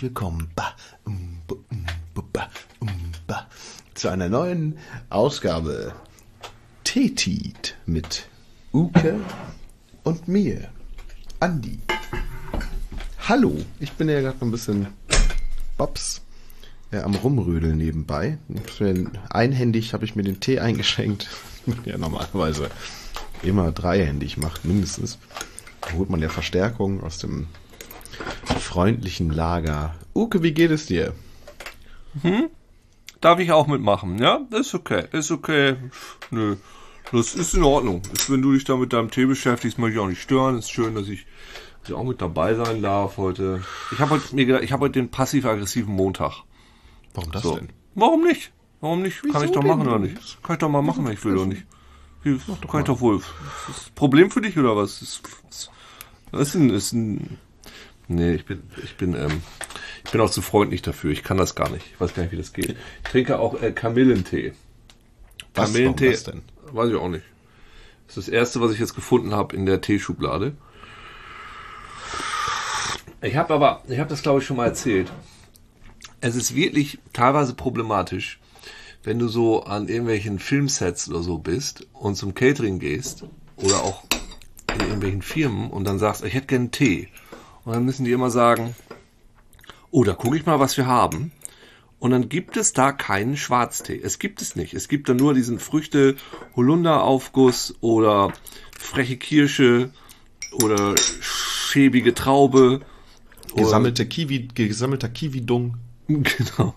herzlich willkommen zu einer neuen Ausgabe Tetit mit Uke und mir, Andi. Hallo, ich bin ja gerade ein bisschen Bobs äh, am Rumrödeln nebenbei. Einhändig habe ich mir den Tee eingeschenkt. ja, normalerweise immer dreihändig macht, mindestens. Da holt man ja Verstärkung aus dem freundlichen Lager. Uke, wie geht es dir? Hm? Darf ich auch mitmachen? Ja, ist okay, ist okay. Nö, das ist in Ordnung. Wenn du dich da mit deinem Tee beschäftigst, möchte ich auch nicht stören. Ist schön, dass ich, dass ich auch mit dabei sein darf heute. Ich habe heute mir gedacht, ich habe heute den passiv-aggressiven Montag. Warum das so. denn? Warum nicht? Warum nicht? Wieso kann ich doch machen oder nicht? Das kann ich doch mal machen, wenn ich will oder nicht. Wie, kann mal. ich doch wohl. Ist das Problem für dich oder was? Ist, das ist ein, ist ein, nee, ich bin, ich bin, ähm, ich bin auch zu freundlich dafür. Ich kann das gar nicht. Ich weiß gar nicht, wie das geht. Ich trinke auch äh, Kamillentee. Was, Kamillentee. Was denn? Weiß ich auch nicht. Das ist das erste, was ich jetzt gefunden habe in der Teeschublade. Ich habe aber, ich habe das glaube ich schon mal erzählt. Es ist wirklich teilweise problematisch, wenn du so an irgendwelchen Filmsets oder so bist und zum Catering gehst oder auch in irgendwelchen Firmen und dann sagst, ich hätte gern Tee. Und dann müssen die immer sagen, oh, da gucke ich mal, was wir haben. Und dann gibt es da keinen Schwarztee. Es gibt es nicht. Es gibt da nur diesen Früchte Holunderaufguss oder freche Kirsche oder schäbige Traube. Gesammelte Kiwi, gesammelter Kiwi-Dung. Genau.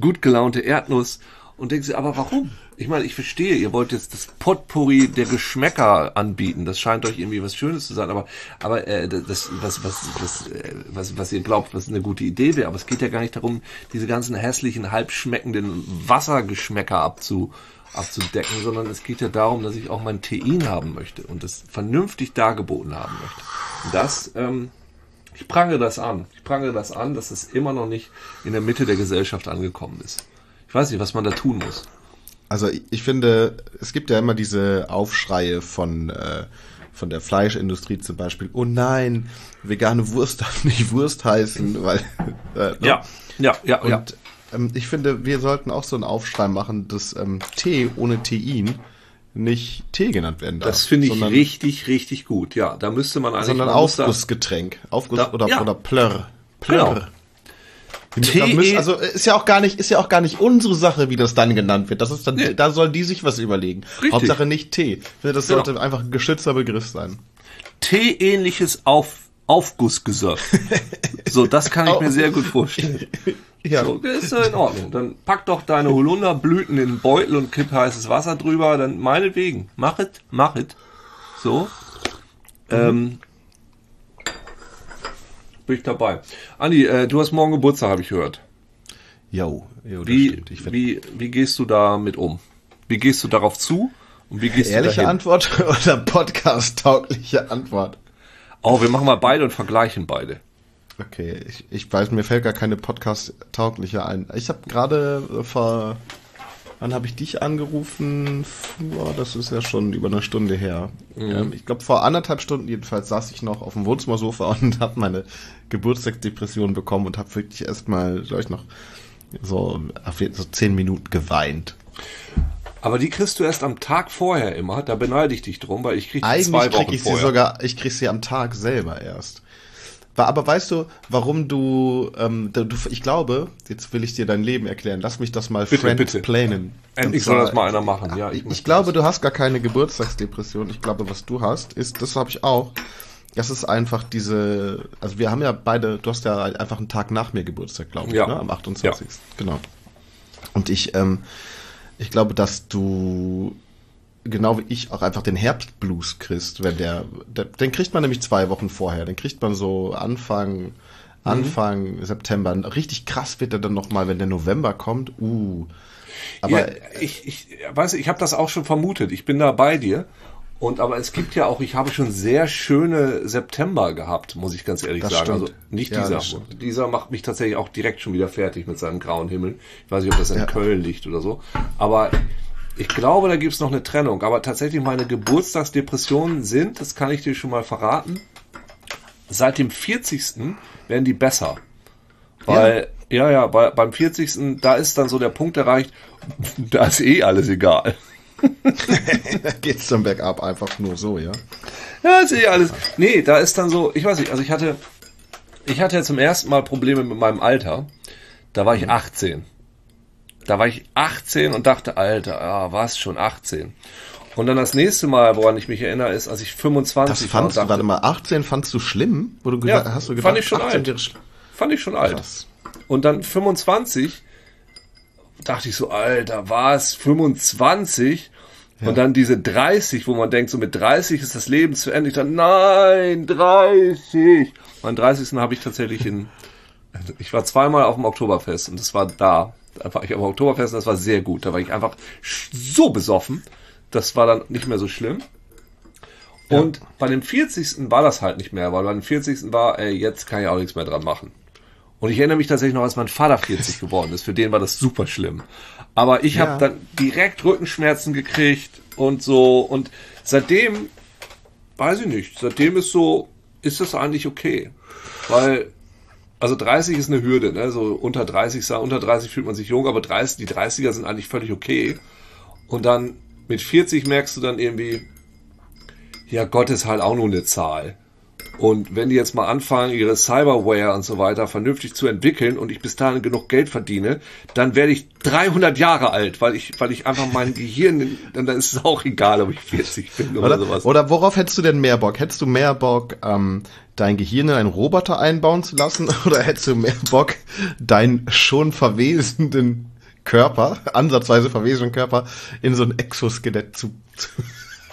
Gut gelaunte Erdnuss. Und denkst du, aber warum? Ich meine, ich verstehe, ihr wollt jetzt das Potpourri der Geschmäcker anbieten. Das scheint euch irgendwie was Schönes zu sein, aber, aber äh, das, was, was, was, äh, was, was ihr glaubt, was eine gute Idee wäre. Aber es geht ja gar nicht darum, diese ganzen hässlichen, halbschmeckenden Wassergeschmäcker abzu, abzudecken, sondern es geht ja darum, dass ich auch mein Tein haben möchte und das vernünftig dargeboten haben möchte. Und das, ähm, ich prangere das an. Ich prangere das an, dass es immer noch nicht in der Mitte der Gesellschaft angekommen ist. Ich weiß nicht, was man da tun muss. Also ich finde, es gibt ja immer diese Aufschreie von, äh, von der Fleischindustrie zum Beispiel. Oh nein, vegane Wurst darf nicht Wurst heißen, weil äh, ne? ja, ja, ja, Und ja. Ähm, ich finde, wir sollten auch so einen Aufschrei machen, dass ähm, Tee ohne Tein nicht Tee genannt werden darf. Das finde ich richtig, richtig gut. Ja, da müsste man eigentlich. Sondern Aufgussgetränk. Aufguss da, oder, ja. oder Plörr. Plörr. Genau. Müssen, also ist ja auch gar nicht, ist ja auch gar nicht unsere Sache, wie das dann genannt wird. Das ist dann, nee. da sollen die sich was überlegen. Richtig. Hauptsache nicht finde, das genau. sollte einfach ein geschützter Begriff sein. Tee-ähnliches Auf, Aufgussgesöff. so, das kann ich mir sehr gut vorstellen. ja. So, ist ja in Ordnung. Dann pack doch deine Holunderblüten in den Beutel und kipp heißes Wasser drüber, dann meinetwegen. Mach es, mach es. So. Mhm. Ähm, bin ich dabei. Andi, äh, du hast morgen Geburtstag, habe ich gehört. Jo, jo wie, wie, wie gehst du damit um? Wie gehst du darauf zu? Und wie gehst Ehrliche du dahin? Antwort oder Podcast-taugliche Antwort? Oh, wir machen mal beide und vergleichen beide. Okay, ich, ich weiß, mir fällt gar keine Podcast-taugliche ein. Ich habe gerade vor Wann habe ich dich angerufen? Boah, das ist ja schon über eine Stunde her. Mhm. Ähm, ich glaube, vor anderthalb Stunden jedenfalls saß ich noch auf dem Wohnzimmersofa und habe meine Geburtstagsdepression bekommen und habe wirklich erstmal, glaube ich, noch so, so zehn Minuten geweint. Aber die kriegst du erst am Tag vorher immer. Da beneide ich dich drum, weil ich krieg die Eigentlich zwei Wochen krieg ich vorher. sie sogar, ich krieg sie am Tag selber erst. Aber weißt du, warum du, ähm, du, ich glaube, jetzt will ich dir dein Leben erklären. Lass mich das mal bitte, bitte. planen. Endlich soll das mal einer machen. Ja, ich, ich glaube, du hast gar keine Geburtstagsdepression. Ich glaube, was du hast, ist, das habe ich auch. Das ist einfach diese, also wir haben ja beide, du hast ja einfach einen Tag nach mir Geburtstag, glaube ich, ja. ne? am 28. Ja. Genau. Und ich, ähm, ich glaube, dass du genau wie ich auch einfach den Herbstblues kriegst, wenn der, der, den kriegt man nämlich zwei Wochen vorher, den kriegt man so Anfang, Anfang mhm. September. Richtig krass wird er dann nochmal, wenn der November kommt. Uh. Aber ja, ich, ich weiß, ich habe das auch schon vermutet. Ich bin da bei dir. Und aber es gibt ja auch, ich habe schon sehr schöne September gehabt, muss ich ganz ehrlich Das sagen. stimmt. Also nicht Ja, dieser. dieser macht mich tatsächlich auch direkt schon wieder fertig mit seinem grauen Himmel. Ich weiß nicht, ob das in Ja. Köln liegt oder so. Aber ich glaube, da gibt es noch eine Trennung. Aber tatsächlich meine Geburtstagsdepressionen sind, das kann ich dir schon mal verraten, seit dem 40. werden die besser. Weil, ja, ja, bei, beim 40. da ist dann so der Punkt erreicht, da ist eh alles egal. Da geht's dann bergab einfach nur so, ja. Ja, ist eh alles. Nee, da ist dann so, ich weiß nicht, also ich hatte, ich hatte ja zum ersten Mal Probleme mit meinem Alter. Da war ich 18. Da war ich 18 und dachte, Alter, ja, was schon 18. Und dann das nächste Mal, woran ich mich erinnere, ist, als ich 25 Das fandst war. du, und warte mal, 18 fandst du schlimm? Wo du Ja, hast du fand gedacht, ich schon 18 alt. fand ich schon alt. Krass. Und dann 25 dachte ich so, Alter, was? 25? Und dann diese 30, wo man denkt, so mit 30 ist das Leben zu Ende. Ich dachte, nein, 30. Mein 30. habe ich tatsächlich in, ich war zweimal auf dem Oktoberfest und das war da. Da war ich auf dem Oktoberfest und das war sehr gut. Da war ich einfach so besoffen. Das war dann nicht mehr so schlimm. Und bei dem 40. war das halt nicht mehr, weil bei dem 40. war, ey, jetzt kann ich auch nichts mehr dran machen. Und ich erinnere mich tatsächlich noch, als mein Vater 40 geworden ist. Für den war das super schlimm. Aber ich Ja. habe dann direkt Rückenschmerzen gekriegt und so. Und seitdem, weiß ich nicht, seitdem ist so, ist das eigentlich okay. Weil, also 30 ist eine Hürde, ne? So unter 30, sa- unter 30 fühlt man sich jung, aber 30, die 30er sind eigentlich völlig okay. Und dann mit 40 merkst du dann irgendwie, ja, Gott ist halt auch nur eine Zahl. Und wenn die jetzt mal anfangen, ihre Cyberware und so weiter vernünftig zu entwickeln und ich bis dahin genug Geld verdiene, dann werde ich 300 Jahre alt, weil ich, weil ich einfach mein Gehirn, dann, ist es auch egal, ob ich 40 bin oder, Oder, sowas. oder worauf hättest du denn mehr Bock? Hättest du mehr Bock, ähm, dein Gehirn in einen Roboter einbauen zu lassen? Oder hättest du mehr Bock, deinen schon verwesenden Körper, ansatzweise verwesenden Körper, in so ein Exoskelett zu, zu,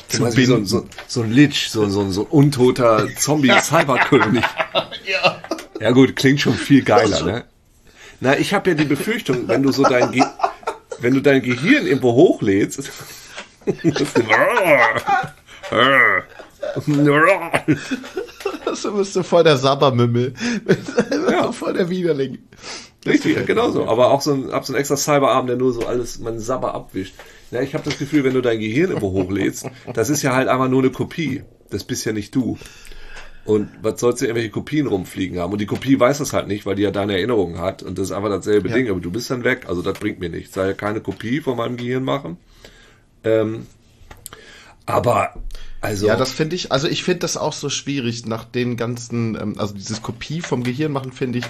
zu meinst wie so, ein- so, so ein Lich, so, so, so ein untoter Zombie-Cyberkönig. ja. Ja gut, klingt schon viel geiler, ne? Na, ich habe ja die Befürchtung, wenn du so dein, Ge wenn du dein Gehirn irgendwo hochlädst, Du bist so voll der Sabbermümmel. Ja. voll der Widerling. Richtig, genauso. Aber auch so ein, hab so einen extra Cyberarm, der nur so alles, mein Sabber abwischt. Ja, ich habe das Gefühl, wenn du dein Gehirn irgendwo hochlädst, das ist ja halt einfach nur eine Kopie. Das bist ja nicht du. Und was sollst du irgendwelche Kopien rumfliegen haben? Und die Kopie weiß das halt nicht, weil die ja deine Erinnerungen hat. Und das ist einfach dasselbe Ja. Ding. Aber du bist dann weg. Also das bringt mir nichts. Soll ja keine Kopie von meinem Gehirn machen. Ähm, aber, also. Ja, das finde ich, also ich finde das auch so schwierig nach den ganzen, ähm, also dieses Kopie vom Gehirn machen, finde ich,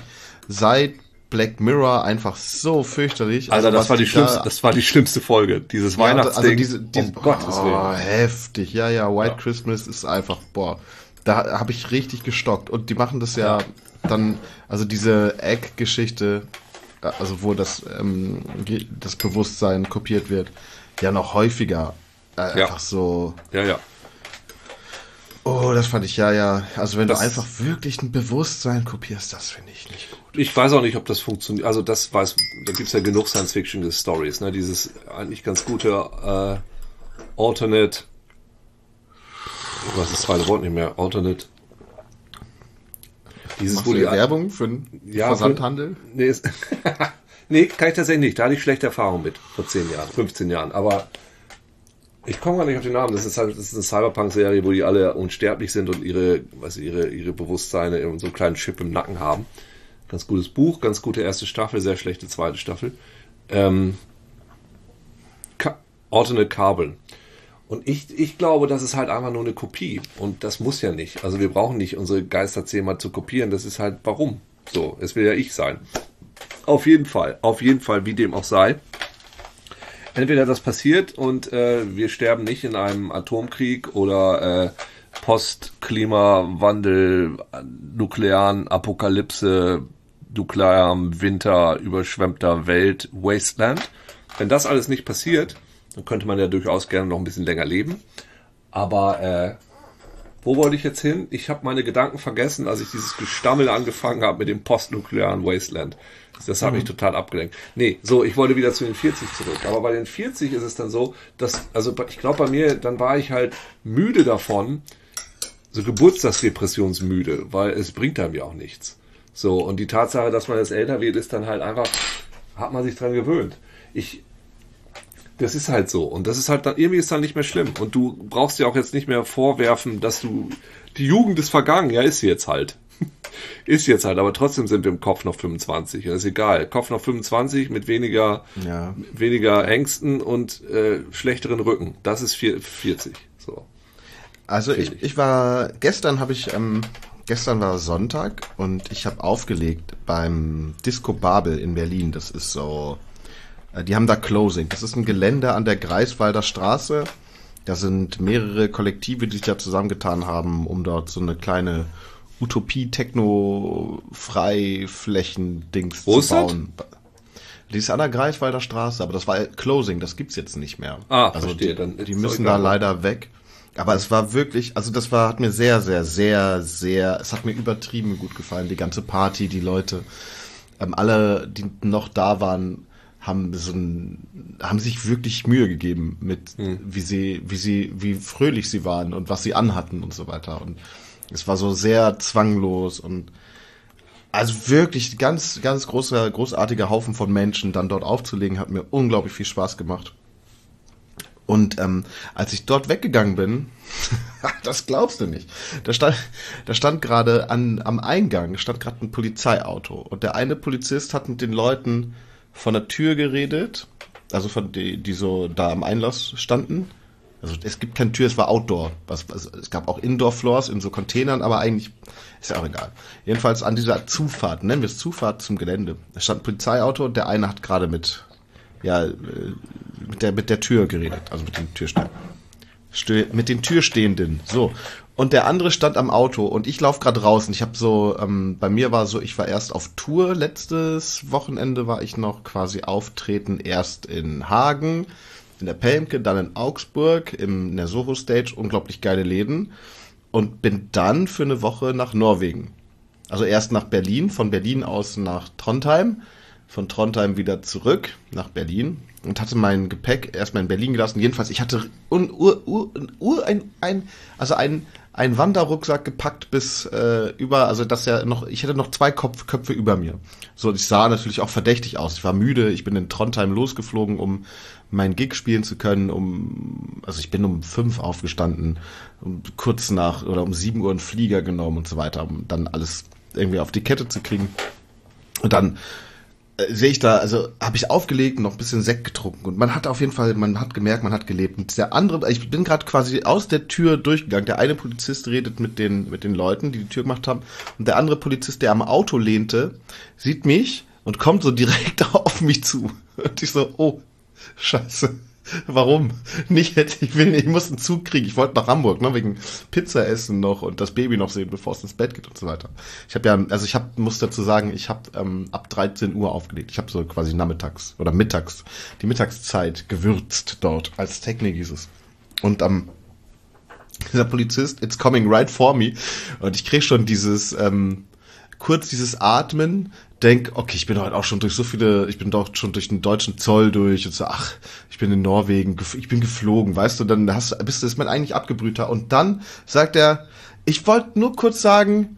seit Black Mirror einfach so fürchterlich. Alter, Also das war die da- schlimmste, das war die schlimmste Folge. Dieses Ja, Weihnachtsding. Also diese, diese, um oh, Willen. heftig. Ja, ja, White Christmas ist einfach, boah, da habe ich richtig gestockt. Und die machen das ja, dann, also diese Egg-Geschichte, also wo das, ähm, das Bewusstsein kopiert wird, ja noch häufiger. Äh, Ja. Einfach so, Ja, ja. oh, das fand ich, ja, ja. Also wenn Das- du einfach wirklich ein Bewusstsein kopierst, das finde ich nicht gut. Ich weiß auch nicht, ob das funktioniert. Also das weiß, da gibt's ja genug Science-Fiction-Stories, ne? Dieses eigentlich ganz gute äh, Alternate, ich weiß das zweite Wort nicht mehr, Alternate. Dieses, wo die Werbung für einen Ja, Versandhandel? Nee, ist, nee, kann ich tatsächlich nicht. Da hatte ich schlechte Erfahrungen mit vor 10 Jahren, 15 Jahren. Aber ich komme gar nicht auf den Namen. Das ist halt, das ist eine Cyberpunk-Serie, wo die alle unsterblich sind und ihre, was ihre, ihre Bewusstseine in so einem kleinen Chip im Nacken haben. Ganz gutes Buch, ganz gute erste Staffel, sehr schlechte zweite Staffel. Ähm, Alternate Carbon. Und ich, ich glaube, das ist halt einfach nur eine Kopie. Und das muss ja nicht. Also wir brauchen nicht unsere Geister zehnmal zu kopieren. Das ist halt, warum? So, es will ja ich sein. Auf jeden Fall, auf jeden Fall, wie dem auch sei. Entweder das passiert und äh, wir sterben nicht in einem Atomkrieg oder äh, Post-Klimawandel, nuklearen Apokalypse, nuklearem Winter, überschwemmter Welt, Wasteland. Wenn das alles nicht passiert, dann könnte man ja durchaus gerne noch ein bisschen länger leben. Aber äh, wo wollte ich jetzt hin? Ich habe meine Gedanken vergessen, als ich dieses Gestammel angefangen habe mit dem postnuklearen Wasteland. Das hat mich total abgelenkt. Nee, so, ich wollte wieder zu den 40 zurück. Aber bei den 40 ist es dann so, dass, also ich glaube bei mir, dann war ich halt müde davon, so Geburtstagsdepressionsmüde, weil es bringt einem ja auch nichts. So, und die Tatsache, dass man jetzt älter wird, ist dann halt einfach, hat man sich dran gewöhnt. Ich, das ist halt so. Und das ist halt dann, irgendwie ist dann nicht mehr schlimm. Und du brauchst dir auch jetzt nicht mehr vorwerfen, dass du, die Jugend ist vergangen. Ja, ist sie jetzt halt. ist jetzt halt, aber trotzdem sind wir im Kopf noch 25. Das ist egal. Kopf noch 25 mit weniger, Ja. weniger Ängsten und äh, schlechteren Rücken. Das ist vier- 40. So. Also ich. ich war, gestern habe ich, ähm, gestern war Sonntag und ich habe aufgelegt beim Disco Babel in Berlin. Das ist so, äh, die haben da Closing. Das ist ein Gelände an der Greifswalder Straße. Da sind mehrere Kollektive, die sich da zusammengetan haben, um dort so eine kleine Utopie-Techno-Freiflächen-Dings zu ist das? bauen. Die ist an der Greifswalder Straße, aber das war Closing, das gibt's jetzt nicht mehr. Ah, also verstehe, die, die es müssen da leider weg. Aber es war wirklich, also das war, hat mir sehr, sehr, sehr, sehr, es hat mir übertrieben gut gefallen, die ganze Party, die Leute, ähm, alle, die noch da waren, haben so ein, haben sich wirklich Mühe gegeben mit, wie sie, wie sie, wie fröhlich sie waren und was sie anhatten und so weiter. Und es war so sehr zwanglos und also wirklich ganz, ganz großer, großartiger Haufen von Menschen dann dort aufzulegen, hat mir unglaublich viel Spaß gemacht. Und ähm, als ich dort weggegangen bin, das glaubst du nicht, da stand, da stand gerade am Eingang stand gerade ein Polizeiauto und der eine Polizist hat mit den Leuten von der Tür geredet, also von die, die so da am Einlass standen. Also es gibt keine Tür, es war Outdoor. Was, also es gab auch Indoor-Floors in so Containern, aber eigentlich ist ja auch egal. Jedenfalls an dieser Zufahrt, nennen wir es Zufahrt zum Gelände. Da stand ein Polizeiauto und der eine hat gerade mit, ja, äh, mit der, mit der Tür geredet, also mit dem Türsteher. Mit den Türstehenden. So. Und der andere stand am Auto und ich laufe gerade raus und ich habe so, ähm, bei mir war so, ich war erst auf Tour, letztes Wochenende war ich noch quasi auftreten, erst in Hagen, in der Pelmke, dann in Augsburg, im, in der Soho Stage, unglaublich geile Läden und bin dann für eine Woche nach Norwegen. Also erst nach Berlin, von Berlin aus nach Trondheim, von Trondheim wieder zurück nach Berlin und hatte mein Gepäck erstmal in Berlin gelassen. Jedenfalls, ich hatte un, ur, ur, ur, ein, ein, also ein, ein Wanderrucksack gepackt bis äh, über, also das ja noch, ich hätte noch zwei Kopf, Köpfe über mir. So, ich sah natürlich auch verdächtig aus. Ich war müde, ich bin in Trondheim losgeflogen, um meinen Gig spielen zu können, um, also ich bin um fünf aufgestanden, um kurz nach oder um sieben Uhr einen Flieger genommen und so weiter, um dann alles irgendwie auf die Kette zu kriegen. Und dann äh, sehe ich da, also habe ich aufgelegt und noch ein bisschen Sekt getrunken und man hat auf jeden Fall, man hat gemerkt, man hat gelebt. Und der andere, ich bin gerade quasi aus der Tür durchgegangen. Der eine Polizist redet mit den mit den Leuten, die die Tür gemacht haben, und der andere Polizist, der am Auto lehnte, sieht mich und kommt so direkt auf mich zu. Und ich so, oh, scheiße. Warum? Nicht hätte ich will, ich muss einen Zug kriegen. Ich wollte nach Hamburg, ne, wegen Pizza essen noch und das Baby noch sehen, bevor es ins Bett geht und so weiter. Ich habe ja, also ich habe, muss dazu sagen, ich habe ähm, ab 13 Uhr aufgelegt. Ich habe so quasi nachmittags oder mittags die Mittagszeit gewürzt dort als Technik hieß es. Und am dieser Polizist, it's coming right for me. Und ich krieg schon dieses, ähm, kurz dieses Atmen, denk, okay, ich bin heute auch schon durch so viele, ich bin doch schon durch den deutschen Zoll durch und so, ach, ich bin in Norwegen, ich bin geflogen, weißt du, dann hast, bist du, ist man eigentlich abgebrühter. Und dann sagt er, ich wollte nur kurz sagen,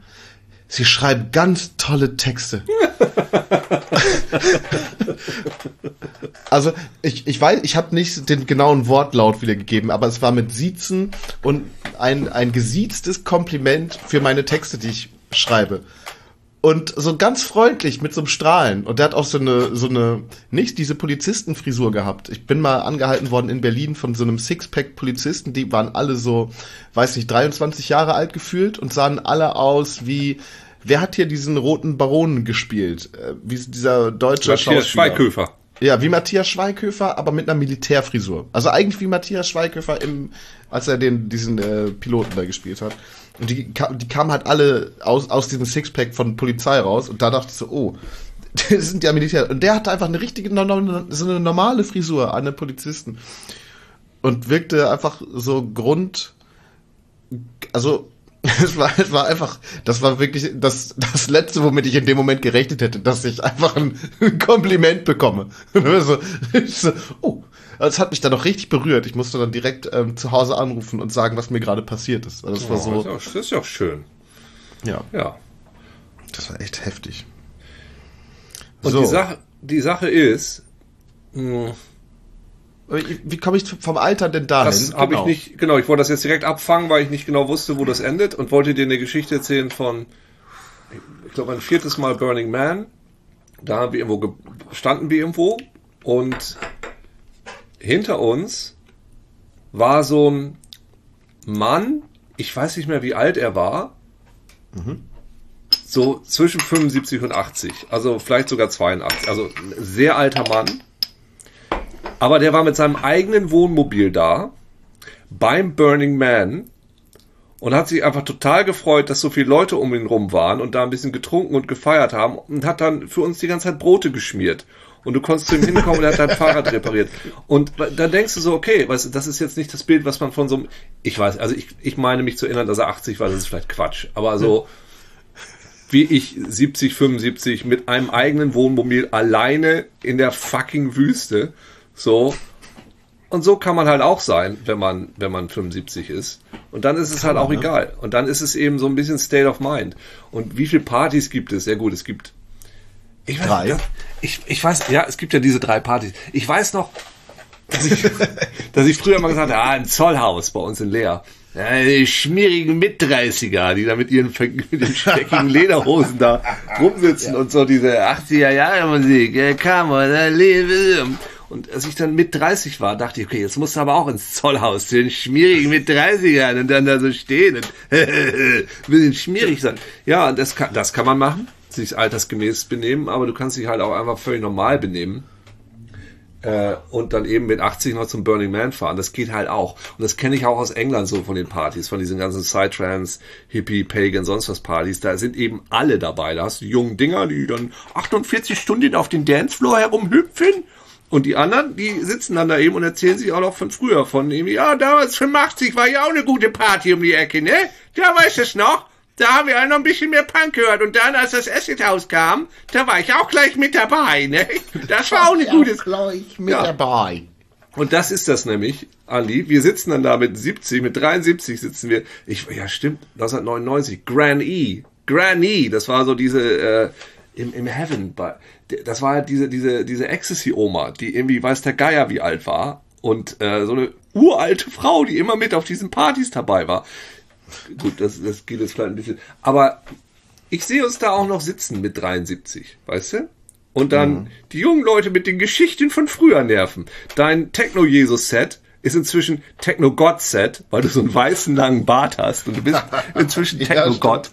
Sie schreiben ganz tolle Texte. Also ich, ich weiß, ich habe nicht den genauen Wortlaut wiedergegeben, aber es war mit Siezen und ein, ein gesieztes Kompliment für meine Texte, die ich schreibe. Und so ganz freundlich mit so einem Strahlen. Und der hat auch so eine, so eine, nicht diese Polizistenfrisur gehabt. Ich bin mal angehalten worden in Berlin von so einem Sixpack-Polizisten, die waren alle so, weiß nicht, 23 Jahre alt gefühlt und sahen alle aus wie, wer hat hier diesen roten Baronen gespielt? Äh, Wie dieser deutsche Matthias Schauspieler. Schweighöfer. Ja, wie Matthias Schweighöfer, aber mit einer Militärfrisur. Also eigentlich wie Matthias Schweighöfer im, als er den, diesen äh, Piloten da gespielt hat. Und die, die kamen halt alle aus, aus diesem Sixpack von Polizei raus und da dachte ich so, oh, das sind ja Militär. Und der hatte einfach eine richtige, so eine normale Frisur an den Polizisten. Und wirkte einfach so Grund, also Es war, es war einfach, das war wirklich das, das Letzte, womit ich in dem Moment gerechnet hätte, dass ich einfach ein, ein Kompliment bekomme. so, so, oh, das hat mich dann noch richtig berührt. Ich musste dann direkt ähm, zu Hause anrufen und sagen, was mir gerade passiert ist. Das war Oh, so, das, ist auch, das ist ja auch schön. ja, Ja. das war echt heftig. Und die, Sache, die Sache ist, mh, Wie komme ich vom Alter denn dahin? das habe ich nicht, genau, ich wollte das jetzt direkt abfangen, weil ich nicht genau wusste, wo das endet und wollte dir eine Geschichte erzählen von, ich glaube, ein viertes Mal Burning Man. Da haben wir irgendwo, ge- standen wir irgendwo und hinter uns war so ein Mann, ich weiß nicht mehr, wie alt er war, so zwischen 75 und 80, also vielleicht sogar 82, also ein sehr alter Mann. Aber der war mit seinem eigenen Wohnmobil da beim Burning Man und hat sich einfach total gefreut, dass so viele Leute um ihn rum waren und da ein bisschen getrunken und gefeiert haben und hat dann für uns die ganze Zeit Brote geschmiert. Und du konntest zu ihm hinkommen und er hat dein Fahrrad repariert. Und dann denkst du so, okay, weißt das ist jetzt nicht das Bild, was man von so einem, ich weiß, also ich, ich meine mich zu erinnern, dass er 80 war, das ist vielleicht Quatsch. Aber so, wie ich 70, 75 mit einem eigenen Wohnmobil alleine in der fucking Wüste, so, und so kann man halt auch sein, wenn man, wenn man 75 ist. Und dann ist es halt auch egal. Und dann ist es eben so ein bisschen State of Mind. Und wie viele Partys gibt es? Ja gut, es gibt. Ich weiß, Drei. Ich, ich weiß, ja, es gibt ja diese drei Partys. Ich weiß noch, dass ich, dass ich früher mal gesagt habe, ah, ein Zollhaus bei uns in Leer. Ja, die schmierigen Mitdreißiger, die da mit ihren mit den speckigen Lederhosen da rumsitzen und so diese 80er Jahre Musik, äh, kam und als ich dann mit 30 war, dachte ich, okay, jetzt musst du aber auch ins Zollhaus den schmierigen mit 30ern und dann da so stehen und ein bisschen schmierig sein. Ja, und das kann, das kann man machen, sich altersgemäß benehmen, aber du kannst dich halt auch einfach völlig normal benehmen äh, und dann eben mit 80 noch zum Burning Man fahren. Das geht halt auch. Und das kenne ich auch aus England so von den Partys, von diesen ganzen Psytrance, Hippie, Pagan, sonst was Partys. Da sind eben alle dabei. Da hast du die jungen Dinger, die dann 48 Stunden auf den Dancefloor herumhüpfen. Und die anderen, die sitzen dann da eben und erzählen sich auch noch von früher, von irgendwie, ja, damals 85 war ja auch eine gute Party um die Ecke, ne? Da weißt du es noch. Da haben wir alle noch ein bisschen mehr Punk gehört. Und dann, als das Acid House kam, da war ich auch gleich mit dabei, ne? Das war auch eine gute, gleich mit Ja. dabei. und das ist das nämlich, Andi. Wir sitzen dann da mit 70, mit 73 sitzen wir. Ich, ja, stimmt, 1999. Gran E. Gran E. Das war so diese, äh, im, im Heaven. Bei, das war halt diese, diese, diese Ecstasy-Oma, die irgendwie weiß der Geier wie alt war. Und äh, so eine uralte Frau, die immer mit auf diesen Partys dabei war. Gut, das, das geht jetzt vielleicht ein bisschen. Aber ich sehe uns da auch noch sitzen mit 73, weißt du? Und dann die jungen Leute mit den Geschichten von früher nerven. Dein Techno-Jesus-Set ist inzwischen Techno-God-Set, weil du so einen weißen langen Bart hast und du bist inzwischen Techno-God.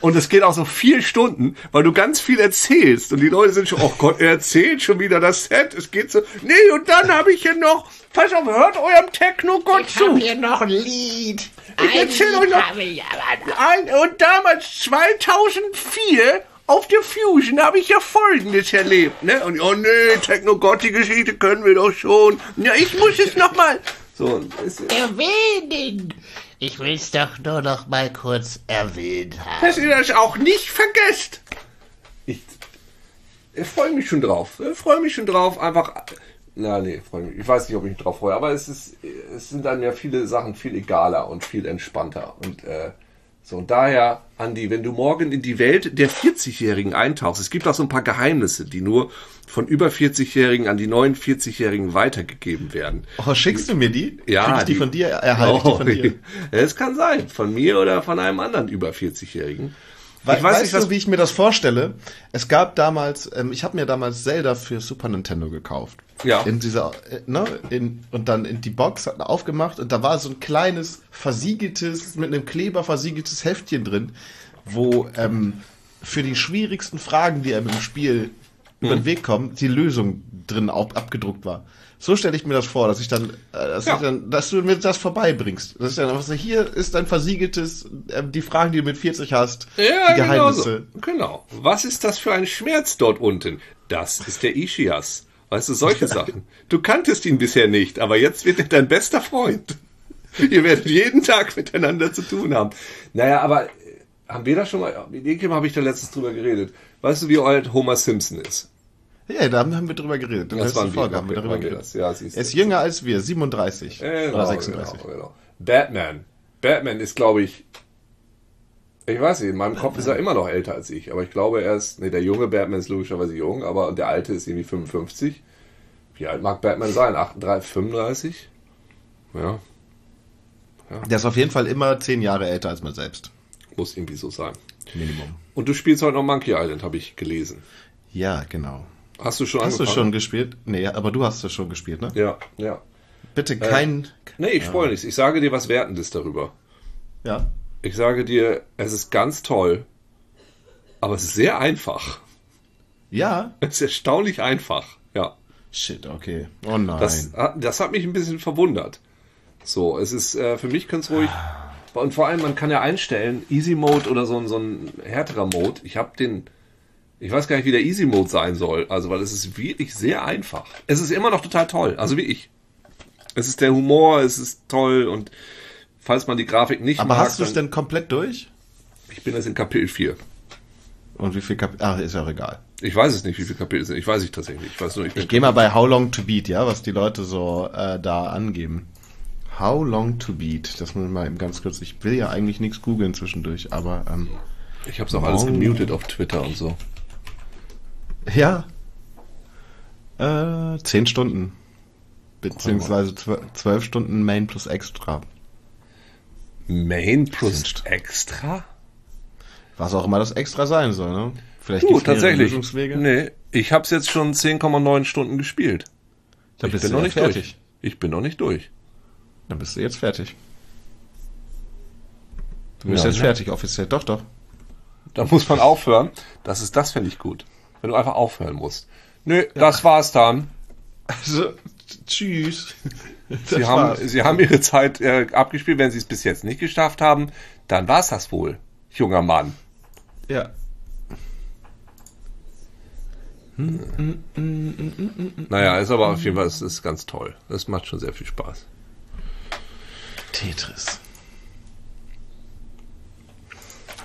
Und es geht auch so vier Stunden, weil du ganz viel erzählst. Und die Leute sind schon, oh Gott, er erzählt schon wieder das Set. Es geht so, nee, und dann habe ich hier noch, pass auf, hört eurem Techno-Gott Ich zu. hab hier noch ein Lied. Ich erzähl euch noch- ich Ein, und damals 2004 auf der Fusion habe ich ja Folgendes erlebt, ne? Und oh nee, Techno-Gott, die Geschichte können wir doch schon. Ja, ich muss es noch mal. So, erwähnen. Ich will's doch nur noch mal kurz erwähnt haben. dass ihr das auch nicht vergesst. Ich, ich freue mich schon drauf. Ich freue mich schon drauf. Einfach, na nee, freu mich. Ich weiß nicht, ob ich mich drauf freue, aber es ist, es sind dann ja viele Sachen viel egaler und viel entspannter und äh, so, und daher, Andi, wenn du morgen in die Welt der 40-Jährigen eintauchst, es gibt auch so ein paar Geheimnisse, die nur von über 40-Jährigen an die 49-Jährigen weitergegeben werden. Oh, schickst du mir die? Ja, Krieg ich die, die- von dir? Erhalte ich die von dir? Es kann sein, von mir oder von einem anderen über 40-Jährigen. We Ich weiß weißt nicht, was du, wie ich mir das vorstelle? Es gab damals, ähm, ich habe mir damals Zelda für Super Nintendo gekauft. Ja. In dieser, äh, ne, in, und dann in die Box hat aufgemacht und da war so ein kleines versiegeltes, mit einem Kleber versiegeltes Heftchen drin, wo ähm, für die schwierigsten Fragen, die einem im Spiel über den Weg kommen, die Lösung drin auch abgedruckt war. So stelle ich mir das vor, dass ich dann, äh, dass, Ja. ich dann, dass du mir das vorbeibringst. Das ist dann einfach so, hier ist ein versiegeltes, äh, die Fragen, die du mit 40 hast, die Geheimnisse. Genau, so. genau. Was ist das für ein Schmerz dort unten? Das ist der Ischias. Weißt du, solche Sachen. Du kanntest ihn bisher nicht, aber jetzt wird er dein bester Freund. Ihr werdet jeden Tag miteinander zu tun haben. Naja, aber äh, haben wir da schon mal, mit irgendjemandem habe ich da letztens drüber geredet. Weißt du, wie alt Homer Simpson ist? Ja, da haben wir drüber geredet. In der Das letzten. Folge haben wir darüber geredet. das. Ja, er ist jünger als wir, 37 Genau, oder 36. Genau, genau. Batman. Batman ist, glaube ich, ich weiß nicht, in meinem Kopf ist er immer noch älter als ich, aber ich glaube, er ist, nee, der junge Batman ist logischerweise jung, aber der alte ist irgendwie 55. Wie alt mag Batman sein? 38, 35? Ja, Der ist auf jeden Fall immer 10 Jahre älter als man selbst. muss irgendwie so sein. Minimum. Und du spielst heute noch Monkey Island, habe ich gelesen. Ja, genau. Hast du schon Hast du angefangen? schon gespielt? Nee, aber du hast es schon gespielt, ne? Ja, ja. Bitte kein. Nee, ich spoil nichts. Ich sage dir was Wertendes darüber. Ja. Ich sage dir, es ist ganz toll, aber es ist sehr einfach. Ja. Es ist erstaunlich einfach. Ja. Shit, okay. Oh nein. Das, das hat mich ein bisschen verwundert. So, es ist äh, für mich ganz ruhig. Und vor allem, man kann ja einstellen, Easy Mode oder so, ein- so ein härterer Mode. Ich habe den, ich weiß gar nicht, wie der Easy Mode sein soll. Also, weil es ist wirklich sehr einfach. Es ist immer noch total toll. Also wie ich. Es ist der Humor, es ist toll und falls man die Grafik nicht aber mag, hast du es denn komplett durch? ich bin jetzt in Kapitel 4. Und wie viel Kap Ach, ist ja auch egal. Ich weiß es nicht, wie viele Kapitel sind. Ich weiß es tatsächlich. Ich weiß nur, ich Ich gehe mal bei How Long to Beat, ja, was die Leute so äh, da angeben. How Long to Beat. Das muss mal eben ganz kurz. Ich will ja eigentlich nichts googeln zwischendurch, aber ähm, Ich habe es auch alles gemutet auf Twitter und so. Ja. Äh, 10 Stunden. Beziehungsweise zwe- 12 Stunden Main plus Extra. Main plus extra? Was auch immer das Extra sein soll, ne? Vielleicht Du, tatsächlich. Lösungswege. Nee, ich habe es jetzt schon 10,9 Stunden gespielt. Da ich bist bin du noch ja nicht fertig. durch. Ich bin noch nicht durch. Dann bist du jetzt fertig. Du bist Ja, jetzt ne? fertig, offiziell. Doch, doch. Da muss man aufhören. Das ist das finde ich gut. Wenn du einfach aufhören musst. Nö, das war's dann. Also, tschüss. Sie haben, war's. Sie haben Ihre Zeit äh, abgespielt. Wenn Sie es bis jetzt nicht geschafft haben, dann war's das wohl, junger Mann. Ja. Naja, ist aber auf jeden Fall, es ist ganz toll. Das macht schon sehr viel Spaß. Tetris.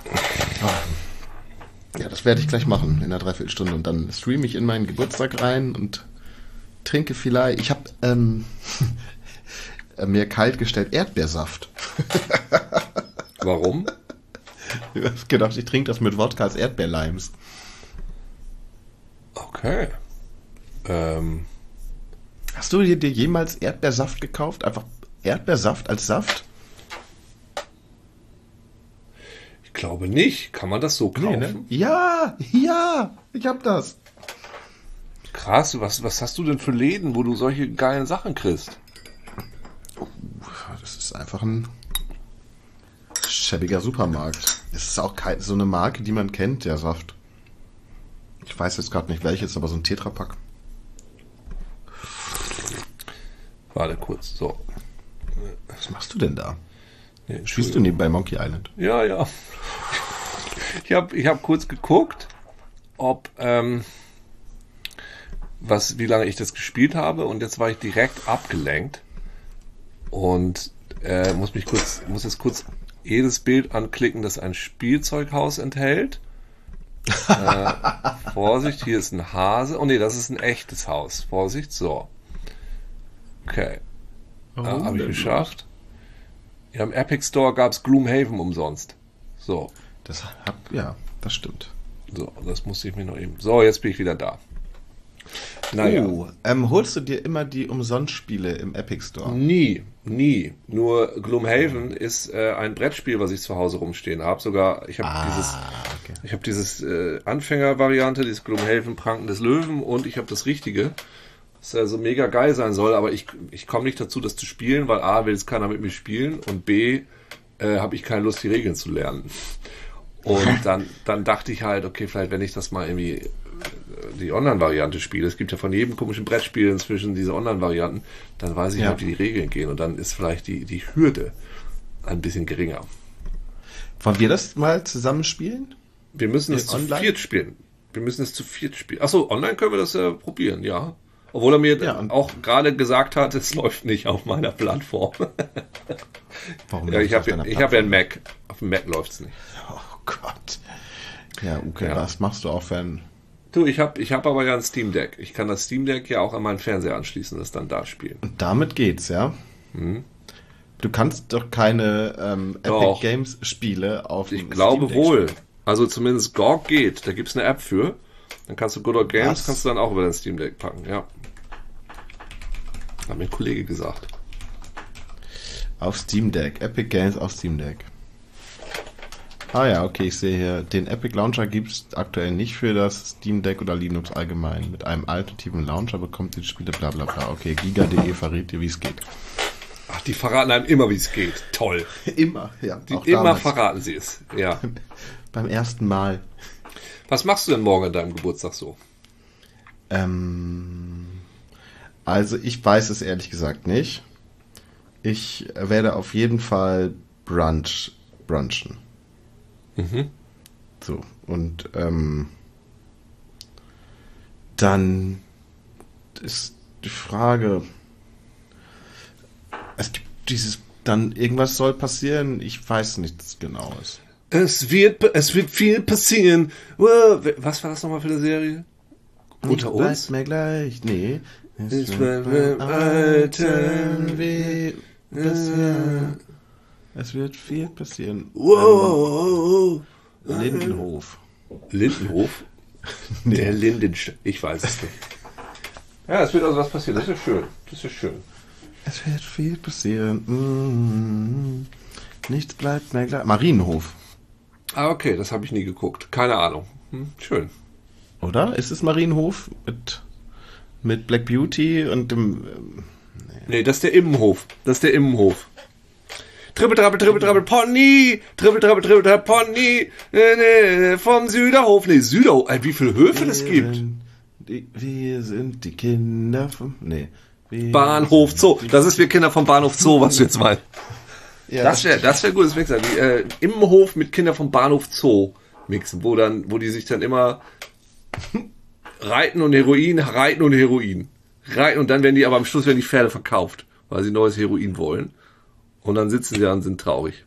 Ja, das werde ich gleich machen in einer Dreiviertelstunde und dann streame ich in meinen Geburtstag rein und trinke vielleicht. Ich habe ähm, mir kalt gestellt Erdbeersaft. Warum? Ich habe gedacht, ich trinke das mit Wodka als Erdbeerlimes. Okay. Ähm, Hast du dir, dir jemals Erdbeersaft gekauft? Einfach Erdbeersaft als Saft? ich glaube nicht. Kann man das so kaufen? Ja, ja, ich hab das. Krass, was, was hast du denn für Läden, wo du solche geilen Sachen kriegst? Das ist einfach ein schäbiger Supermarkt. Es ist auch kein, so eine Marke, die man kennt, der Saft. Ich weiß jetzt gerade nicht welches, aber so ein Tetrapack. Warte kurz, so. Was machst du denn da? Nee, Spielst du nebenbei Monkey Island? Ja, ja. Ich habe ich hab kurz geguckt, ob, ähm, was, wie lange ich das gespielt habe und jetzt war ich direkt abgelenkt und äh, muss mich kurz, muss jetzt kurz jedes Bild anklicken, das ein Spielzeughaus enthält. äh, Vorsicht, hier ist ein Hase. Oh nee, das ist ein echtes Haus. Vorsicht, so. Okay. Oh, Ah, Habe ich geschafft. Ja, im Epic Store gab's Gloomhaven umsonst. So, Das hab, ja, das stimmt. so, das musste ich mir noch eben. So, jetzt bin ich wieder da. Naja. Oh, ähm, holst du dir immer die Umsonstspiele im Epic Store? Nie, nie. Nur Gloomhaven ist äh, ein Brettspiel, was ich zu Hause rumstehen habe. Sogar, ich habe dieses, okay. ich habe dieses äh, Anfängervariante, dieses Gloomhaven Pranken des Löwen und ich habe das Richtige, was ja so mega geil sein soll. Aber ich, ich komme nicht dazu, das zu spielen, weil a will es keiner mit mir spielen und b äh, habe ich keine Lust, die Regeln zu lernen. Und dann, dann dachte ich halt, okay, vielleicht wenn ich das mal irgendwie äh, die Online-Variante spiele, es gibt ja von jedem komischen Brettspiel inzwischen diese Online-Varianten, dann weiß ich Ja. halt, wie die Regeln gehen und dann ist vielleicht die, die Hürde ein bisschen geringer. Wollen wir das mal zusammen spielen? Wir müssen es Ja, zu viert spielen. Wir müssen es zu viert spielen. Achso, online können wir das ja probieren, ja. Obwohl er mir Ja, auch gerade gesagt hat, es läuft nicht auf meiner Plattform. Warum ja, ich läuft habe ich hab ja einen Mac. Auf dem Mac läuft's nicht. Oh Gott. Ja, okay, Ja. was machst du auch für ein... Du, ich habe ich hab aber ja ein Steam Deck. Ich kann das Steam Deck ja auch an meinen Fernseher anschließen, das dann da spielen. Und damit geht's, ja? Du kannst doch keine ähm, Epic Mhm. Doch. Games Spiele auf Ich dem glaube Steam Deck wohl. Also zumindest GOG geht. Da gibt's eine App für. Dann kannst du Good Old Games, Was? kannst du dann auch über dein Steam Deck packen, ja. Hat mir ein Kollege gesagt. Auf Steam Deck. Epic Games auf Steam Deck. Ah ja, okay, ich sehe hier, den Epic Launcher gibt es aktuell nicht für das Steam Deck oder Linux allgemein. Mit einem alternativen Launcher bekommt ihr die Spiele bla bla bla. Okay, giga.de verrät dir, wie es geht. Ach, die verraten einem immer, wie es geht. Toll. Immer, ja. Die auch immer damals. verraten sie es. Ja. Beim ersten Mal. Was machst du denn morgen an deinem Geburtstag so? Ähm, also ich weiß es ehrlich gesagt nicht. Ich werde auf jeden Fall Brunch, brunchen. So, und ähm, dann ist die Frage, es gibt dieses, dann irgendwas soll passieren, ich weiß nichts genaues. Es wird, es wird viel passieren. Was war das nochmal für eine Serie? Unter uns? mir gleich, nee. Es Ich wird bin alten weh passieren. Es wird viel passieren. Wow. Lindenhof. Lindenhof? Der Lindenstein. Ich weiß es nicht. Ja, es wird also was passieren. Das ist schön. Das ist schön. Es wird viel passieren. Mm, nichts bleibt mehr gleich. Marienhof, Ah, okay, das habe ich nie geguckt. Keine Ahnung. Hm, schön. oder? Ist es Marienhof mit, mit Black Beauty und dem. ähm, Nee, das ist der Immenhof. Das ist der Immenhof. Trippel, trappel, trippel, trappel, Pony! Trippel, trappel, trippel, trappel, Pony! Nee, nee, vom Süderhof. Nee, Süderhof. Ey, wie viele Höfe es wir gibt. Die, wir sind die Kinder vom. Nee. Bahnhof Zoo. Das ist wir Kinder vom Bahnhof Zoo, was du jetzt meinst. Ja, Das wäre das wär gutes Mixer. Die, äh, Immenhof mit Kinder vom Bahnhof Zoo mixen, wo dann, wo die sich dann immer reiten und Heroin, reiten und Heroin. Reiten und dann werden die aber am Schluss werden die Pferde verkauft, weil sie neues Heroin wollen. Und dann sitzen sie da und sind traurig.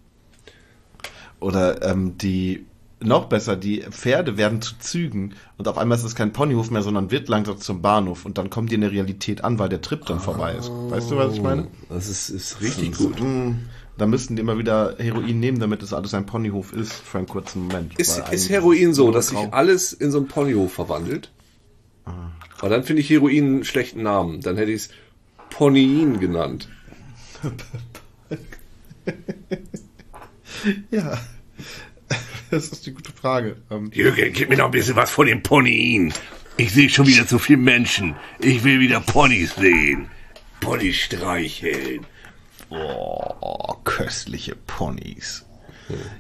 Oder ähm, die, noch besser, die Pferde werden zu Zügen und auf einmal ist es kein Ponyhof mehr, sondern wird langsam zum Bahnhof und dann kommt die in der Realität an, weil der Trip dann vorbei ist. Weißt du, was ich meine? Das ist, ist richtig gut. Mm, Da müssten die immer wieder Heroin nehmen, damit es alles ein Ponyhof ist für einen kurzen Moment. Ist, ist Heroin so, dass sich alles in so einen Ponyhof verwandelt? Aber dann finde ich Heroin einen schlechten Namen. Dann hätte ich es Ponyin genannt. Ja. Das ist die gute Frage. Ähm, Jürgen, gib mir noch ein bisschen was von den Ponyen. Ich sehe schon wieder zu viele Menschen. Ich will wieder Ponys sehen. Pony streicheln. Oh, köstliche Ponys.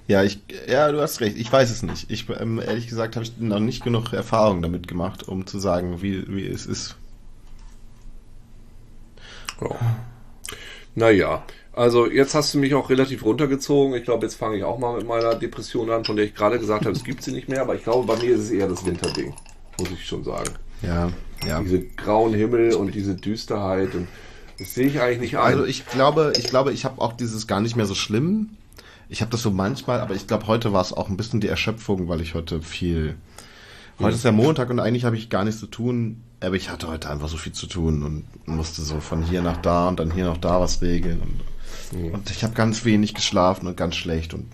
Ja, ich, ja, du hast recht. Ich weiß es nicht. Ich, ähm, ehrlich gesagt, habe ich noch nicht genug Erfahrung damit gemacht, um zu sagen, wie, wie es ist. Ja. Naja, also jetzt hast du mich auch relativ runtergezogen. Ich glaube, jetzt fange ich auch mal mit meiner Depression an, von der ich gerade gesagt habe, es gibt sie nicht mehr. Aber ich glaube, bei mir ist es eher das Winterding, muss ich schon sagen. Ja, ja. Diese grauen Himmel und diese Düsterheit und das sehe ich eigentlich nicht ein. Also ich glaube, ich glaube, ich habe auch dieses gar nicht mehr so schlimm. Ich habe das so manchmal, aber ich glaube, heute war es auch ein bisschen die Erschöpfung, weil ich heute viel. Heute ist ja Montag und eigentlich habe ich gar nichts zu tun, aber ich hatte heute einfach so viel zu tun und musste so von hier nach da und dann hier noch da was regeln. Und, und ich habe ganz wenig geschlafen und ganz schlecht und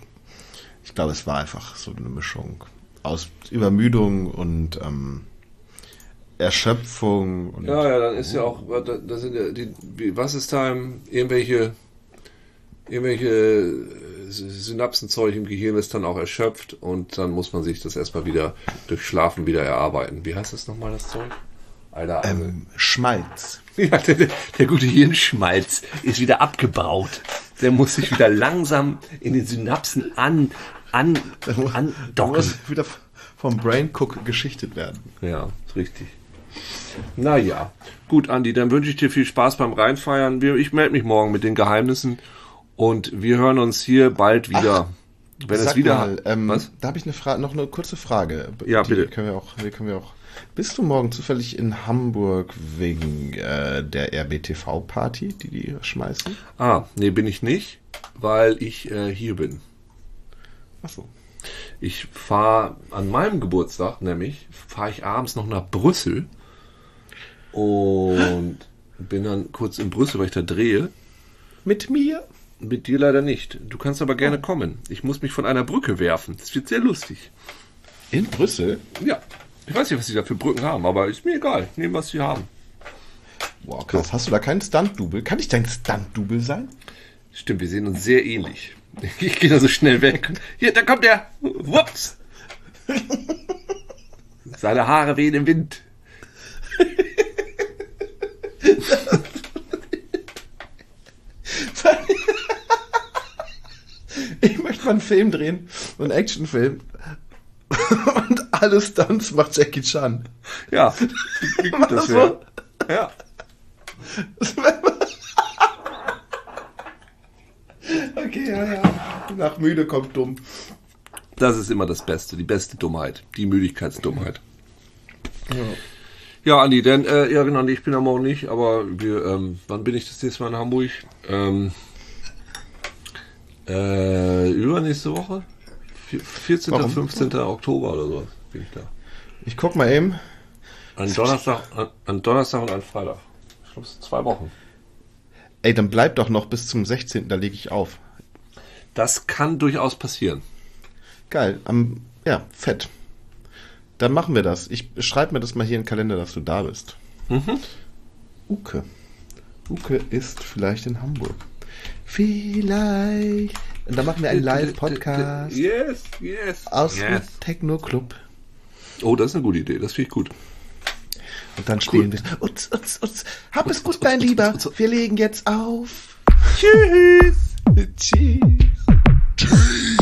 ich glaube, es war einfach so eine Mischung aus Übermüdung und ähm, Erschöpfung. Und Ja, ja, dann ist ja auch, da, da sind ja die, wie- was ist da im- irgendwelche, irgendwelche äh, Synapsenzeug im Gehirn ist dann auch erschöpft und dann muss man sich das erstmal wieder durch Schlafen wieder erarbeiten. Wie heißt das nochmal, das Zeug? Alter, also, ähm, Schmalz. ja, der, der, der gute Hirnschmalz ist wieder abgebaut. Der muss sich wieder langsam in den Synapsen an, an, andocken. muss wieder vom Brain Cook geschichtet werden. Ja, ist richtig. Naja, gut, Andi, dann wünsche ich dir viel Spaß beim Reinfeiern. Ich melde mich morgen mit den Geheimnissen und wir hören uns hier bald wieder. Wenn es wieder. mal, ähm, was? da habe ich eine Frage, noch eine kurze Frage. Ja, die bitte. Können wir auch, können wir auch. Bist du morgen zufällig in Hamburg wegen äh, der RBTV-Party, die die schmeißen? Ah, nee, bin ich nicht, weil ich äh, hier bin. Achso. Ich fahre an meinem Geburtstag, nämlich, fahre ich abends noch nach Brüssel und bin dann kurz in Brüssel, weil ich da drehe. Mit mir? Mit dir leider nicht. Du kannst aber gerne kommen. Ich muss mich von einer Brücke werfen. Das wird sehr lustig. In Brüssel? Ja. Ich weiß nicht, was sie da für Brücken haben, aber ist mir egal. Nehmen, was sie haben. Wow, krass. Hast du da keinen Stunt-Double? Kann ich dein Stunt-Double sein? Stimmt, wir sehen uns sehr ähnlich. Ich gehe da so schnell weg. Hier, da kommt er. Wups. Seine Haare wehen im Wind. Ich möchte mal einen Film drehen, einen Actionfilm. Und alle Stunts macht Jackie Chan. Ja, wie gut das wäre. Ja. Okay, ja, ja. Nach müde kommt dumm. Das ist immer das Beste, die beste Dummheit, die Müdigkeitsdummheit. Ja, Andi, denn, äh, ja genau, ich bin ja morgen nicht, aber wir, ähm, wann bin ich das nächste Mal in Hamburg? Ähm, äh, übernächste Woche? Vier- 14. Warum? 15. Oktober oder so bin ich da. Ich guck mal eben. An Donnerstag, an, an Donnerstag und an Freitag. Ich glaube, es sind zwei Wochen. Ey, dann bleib doch noch bis zum 16. Da lege ich auf. Das kann durchaus passieren. Geil. Am, ja, fett. Dann machen wir das. Ich schreibe mir das mal hier in den Kalender, dass du da bist. Uke. Uke ist vielleicht in Hamburg. Vielleicht. Und dann machen wir einen Live-Podcast Yes, yes. aus dem yes. Techno-Club. Oh, das ist eine gute Idee, das finde ich gut. Und dann spielen wir. Utz, utz, utz. Hab es gut, mein Lieber. Wir legen jetzt auf. Tschüss. Tschüss.